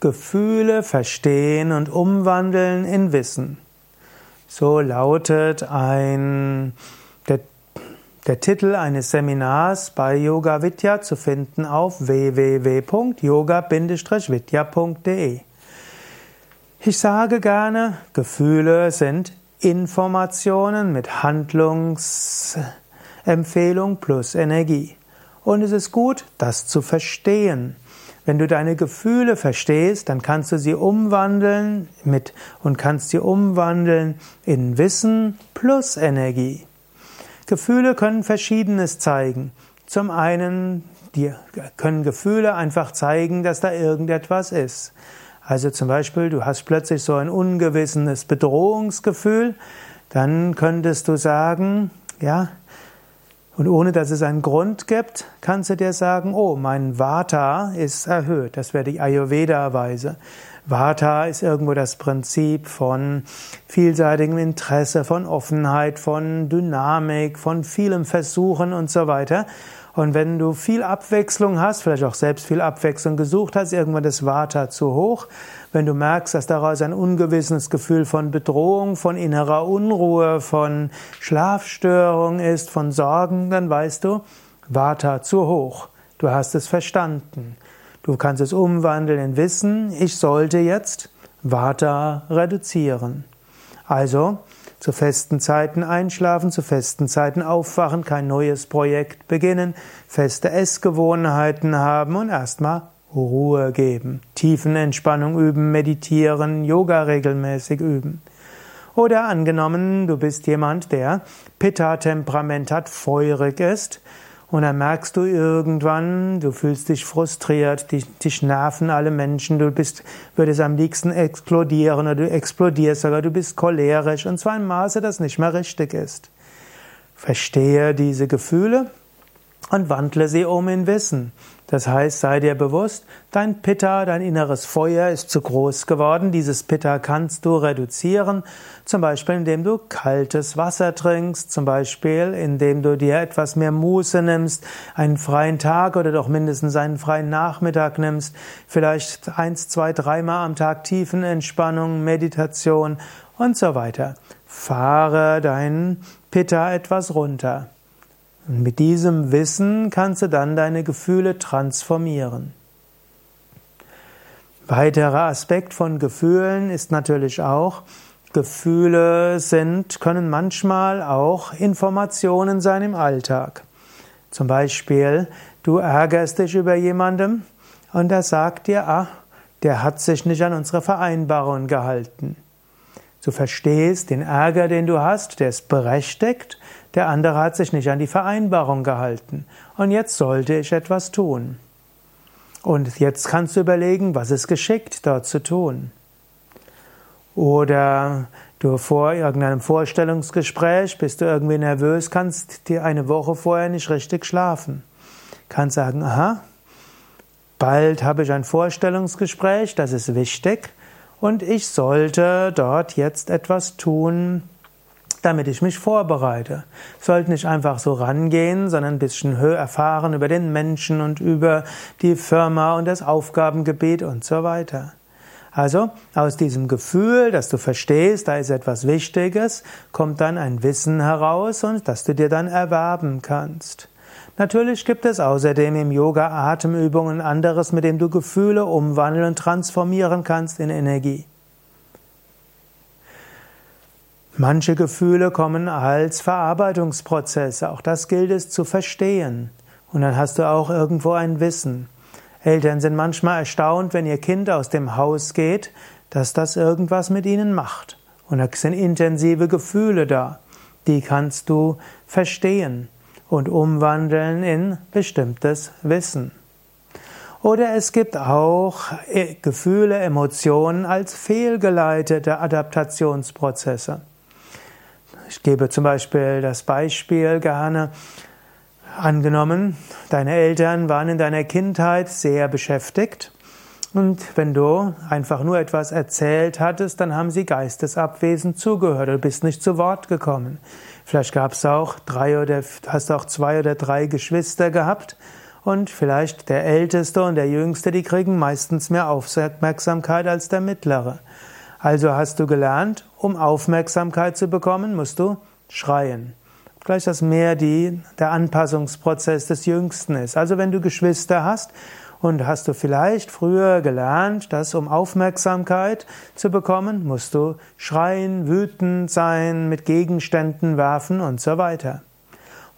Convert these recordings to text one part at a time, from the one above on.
Gefühle verstehen und umwandeln in Wissen. So lautet ein, der, der Titel eines Seminars bei Yoga Vidya zu finden auf www.yoga-vidya.de. Ich sage gerne, Gefühle sind Informationen mit Handlungsempfehlung plus Energie. Und es ist gut, das zu verstehen. Wenn du deine Gefühle verstehst, dann kannst du sie umwandeln mit und kannst sie umwandeln in Wissen plus Energie. Gefühle können Verschiedenes zeigen. Zum einen die können Gefühle einfach zeigen, dass da irgendetwas ist. Also zum Beispiel, du hast plötzlich so ein ungewisses Bedrohungsgefühl, dann könntest du sagen, ja, und ohne dass es einen Grund gibt, kannst du dir sagen, oh, mein Vata ist erhöht. Das wäre die Ayurveda-Weise. Vata ist irgendwo das Prinzip von vielseitigem Interesse, von Offenheit, von Dynamik, von vielem Versuchen und so weiter. Und wenn du viel Abwechslung hast, vielleicht auch selbst viel Abwechslung gesucht hast, irgendwann das Vata zu hoch. Wenn du merkst, dass daraus ein ungewisses Gefühl von Bedrohung, von innerer Unruhe, von Schlafstörung ist, von Sorgen, dann weißt du, Vata zu hoch. Du hast es verstanden. Du kannst es umwandeln in Wissen, ich sollte jetzt Vata reduzieren. Also, zu festen Zeiten einschlafen, zu festen Zeiten aufwachen, kein neues Projekt beginnen, feste Essgewohnheiten haben und erstmal Ruhe geben. Tiefenentspannung üben, meditieren, Yoga regelmäßig üben. Oder angenommen, du bist jemand, der Pitta-Temperament hat, feurig ist, und dann merkst du irgendwann, du fühlst dich frustriert, dich, dich nerven alle Menschen, du bist, würdest am liebsten explodieren oder du explodierst sogar, du bist cholerisch. Und zwar im Maße, das nicht mehr richtig ist. Verstehe diese Gefühle und wandle sie um in Wissen. Das heißt, sei dir bewusst, dein Pitta, dein inneres Feuer ist zu groß geworden. Dieses Pitta kannst du reduzieren, zum Beispiel indem du kaltes Wasser trinkst, zum Beispiel indem du dir etwas mehr Muße nimmst, einen freien Tag oder doch mindestens einen freien Nachmittag nimmst, vielleicht eins, zwei, dreimal am Tag Tiefenentspannung, Meditation und so weiter. Fahre dein Pitta etwas runter. Und mit diesem Wissen kannst du dann deine Gefühle transformieren. Weiterer Aspekt von Gefühlen ist natürlich auch, Gefühle sind, können manchmal auch Informationen sein im Alltag. Zum Beispiel, du ärgerst dich über jemandem und er sagt dir, ah, der hat sich nicht an unsere Vereinbarung gehalten. Du verstehst den Ärger, den du hast, der ist berechtigt, der andere hat sich nicht an die Vereinbarung gehalten. Und jetzt sollte ich etwas tun. Und jetzt kannst du überlegen, was ist geschickt, dort zu tun. Oder du vor irgendeinem Vorstellungsgespräch bist du irgendwie nervös, kannst dir eine Woche vorher nicht richtig schlafen. Kannst sagen, aha, bald habe ich ein Vorstellungsgespräch, das ist wichtig, und ich sollte dort jetzt etwas tun, damit ich mich vorbereite. Sollte nicht einfach so rangehen, sondern ein bisschen höher erfahren über den Menschen und über die Firma und das Aufgabengebiet und so weiter. Also aus diesem Gefühl, dass du verstehst, da ist etwas Wichtiges, kommt dann ein Wissen heraus und das du dir dann erwerben kannst. Natürlich gibt es außerdem im Yoga Atemübungen anderes, mit dem du Gefühle umwandeln und transformieren kannst in Energie. Manche Gefühle kommen als Verarbeitungsprozesse, auch das gilt es zu verstehen. Und dann hast du auch irgendwo ein Wissen. Eltern sind manchmal erstaunt, wenn ihr Kind aus dem Haus geht, dass das irgendwas mit ihnen macht. Und da sind intensive Gefühle da. Die kannst du verstehen und umwandeln in bestimmtes Wissen. Oder es gibt auch äh, Gefühle, Emotionen als fehlgeleitete Adaptationsprozesse. Ich gebe zum Beispiel das Beispiel gerne. Angenommen, deine Eltern waren in deiner Kindheit sehr beschäftigt und wenn du einfach nur etwas erzählt hattest, dann haben sie geistesabwesend zugehört, du bist nicht zu Wort gekommen. Vielleicht gab es auch drei oder hast auch zwei oder drei Geschwister gehabt Und vielleicht der Älteste und der Jüngste, die kriegen meistens mehr Aufmerksamkeit als der Mittlere. Also hast du gelernt, um Aufmerksamkeit zu bekommen, musst du schreien. Gleich, dass mehr die, der Anpassungsprozess des Jüngsten ist. Also wenn du Geschwister hast und hast du vielleicht früher gelernt, dass um Aufmerksamkeit zu bekommen, musst du schreien, wütend sein, mit Gegenständen werfen und so weiter.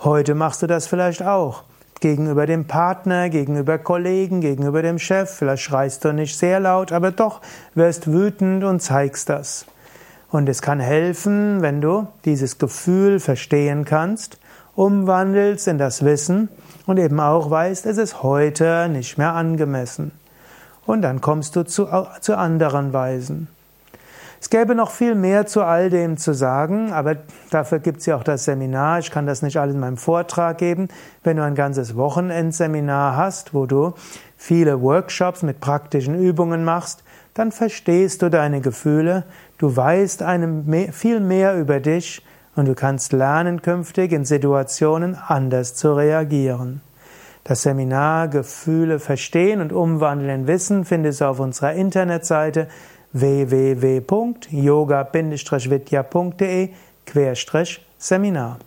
Heute machst du das vielleicht auch. Gegenüber dem Partner, gegenüber Kollegen, gegenüber dem Chef. Vielleicht schreist du nicht sehr laut, aber doch wirst wütend und zeigst das. Und es kann helfen, wenn du dieses Gefühl verstehen kannst, umwandelst in das Wissen und eben auch weißt, es ist heute nicht mehr angemessen. Und dann kommst du zu, zu anderen Weisen. Es gäbe noch viel mehr zu all dem zu sagen, aber dafür gibt es ja auch das Seminar. Ich kann das nicht alles in meinem Vortrag geben. Wenn du ein ganzes Wochenendseminar hast, wo du viele Workshops mit praktischen Übungen machst, dann verstehst du deine Gefühle, du weißt einem viel mehr über dich und du kannst lernen, künftig in Situationen anders zu reagieren. Das Seminar Gefühle verstehen und umwandeln in Wissen findest du auf unserer Internetseite www.yoga-vidya.de Seminar